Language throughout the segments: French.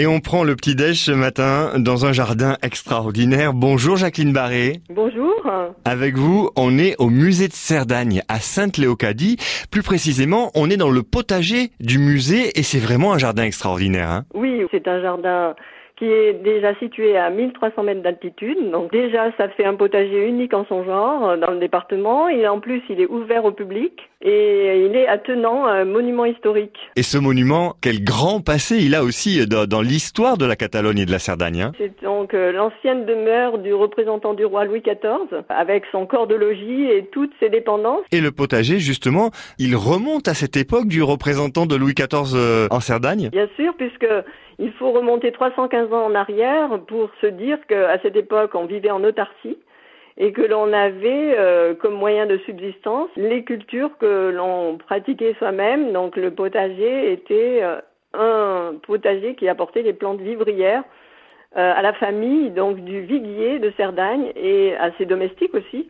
Et on prend le petit déj ce matin dans un jardin extraordinaire. Bonjour Jacqueline Barré. Bonjour. Avec vous, on est au musée de Cerdagne à Sainte-Léocadie. Plus précisément, on est dans le potager du musée et c'est vraiment un jardin extraordinaire. Hein Oui, c'est un jardin qui est déjà situé à 1300 mètres d'altitude. Donc déjà, ça fait un potager unique en son genre dans le département. Et en plus, il est ouvert au public et il est attenant à un monument historique. Et ce monument, quel grand passé il a aussi dans, dans l'histoire de la Catalogne et de la Cerdagne. Hein donc euh, l'ancienne demeure du représentant du roi Louis XIV, avec son corps de logis et toutes ses dépendances. Et le potager, justement, il remonte à cette époque du représentant de Louis XIV euh, en Cerdagne? Bien sûr, puisque il faut remonter 315 ans en arrière pour se dire qu'à cette époque, on vivait en autarcie et que l'on avait euh, comme moyen de subsistance les cultures que l'on pratiquait soi-même. Donc le potager était euh, un potager qui apportait les plantes vivrières euh, à la famille, donc du viguier de Cerdagne et à ses domestiques aussi.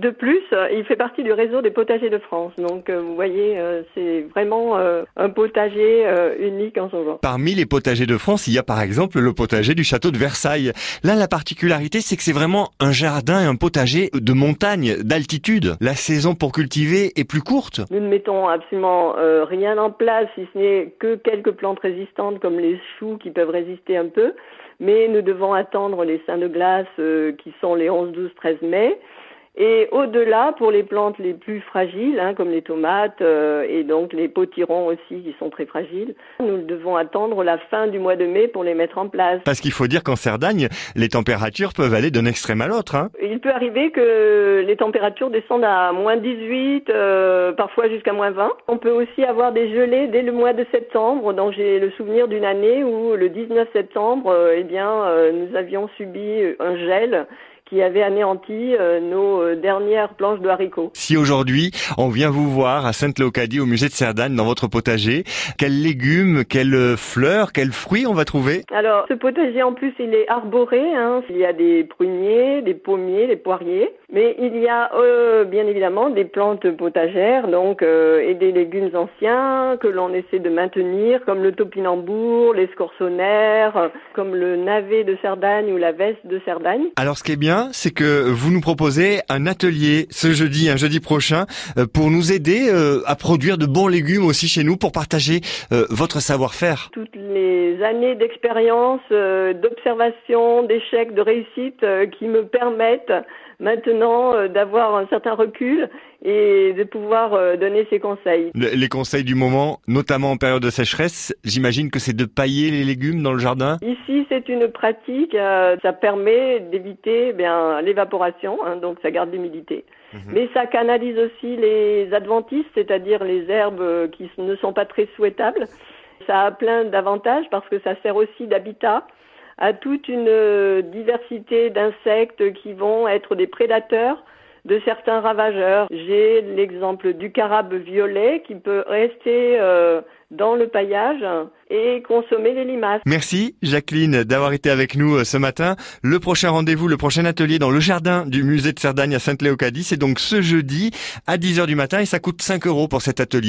De plus, euh, il fait partie du réseau des potagers de France. Donc, euh, vous voyez, c'est vraiment un potager unique en son genre. Parmi les potagers de France, il y a par exemple le potager du château de Versailles. Là, la particularité, c'est que c'est vraiment un jardin et un potager de montagne, d'altitude. La saison pour cultiver est plus courte. Nous ne mettons absolument rien en place, si ce n'est que quelques plantes résistantes comme les choux qui peuvent résister un peu. Mais nous devons attendre les seins de glace qui sont les 11, 12, 13 mai. Et au-delà, pour les plantes les plus fragiles, hein, comme les tomates euh, et donc les potirons aussi qui sont très fragiles, nous devons attendre la fin du mois de mai pour les mettre en place. Parce qu'il faut dire qu'en Cerdagne, les températures peuvent aller d'un extrême à l'autre. Hein. Il peut arriver que les températures descendent à moins 18, euh, parfois jusqu'à moins 20. On peut aussi avoir des gelées dès le mois de septembre. Donc j'ai le souvenir d'une année où le 19 septembre, euh, eh bien, euh, nous avions subi un gel qui avait anéanti euh, nos euh, dernières planches de haricots. Si aujourd'hui on vient vous voir à Sainte-Léocadie au musée de Cerdagne dans votre potager, quels légumes, quelles fleurs, quels fruits on va trouver? Alors ce potager en plus il est arboré, hein. il y a des pruniers, des pommiers, des poiriers, mais il y a euh, bien évidemment des plantes potagères donc euh, et des légumes anciens que l'on essaie de maintenir comme le topinambour, l'escorsonnaire, comme le navet de Cerdagne ou la veste de Cerdagne. Alors ce qui est bien c'est que vous nous proposez un atelier ce jeudi, un jeudi prochain, euh, pour nous aider euh, à produire de bons légumes aussi chez nous, pour partager euh, votre savoir-faire. Toutes les années d'expérience, d'observation, d'échecs, de réussite qui me permettent maintenant euh, d'avoir un certain recul et de pouvoir euh, donner ses conseils. les conseils du moment, notamment en période de sécheresse, j'imagine que c'est de pailler les légumes dans le jardin? Ici, c'est une pratique, euh, ça permet d'éviter eh bien l'évaporation, hein, donc ça garde l'humidité. Mhm. Mais ça canalise aussi les adventices, c'est-à-dire les herbes qui ne sont pas très souhaitables. Ça a plein d'avantages parce que ça sert aussi d'habitat à toute une euh, diversité d'insectes qui vont être des prédateurs de certains ravageurs. J'ai l'exemple du carabe violet qui peut rester euh, dans le paillage et consommer les limaces. Merci Jacqueline d'avoir été avec nous euh, ce matin. Le prochain rendez-vous, le prochain atelier dans le jardin du musée de Cerdagne à Sainte-Léocadie, c'est donc ce jeudi à 10h du matin et ça coûte 5 euros pour cet atelier.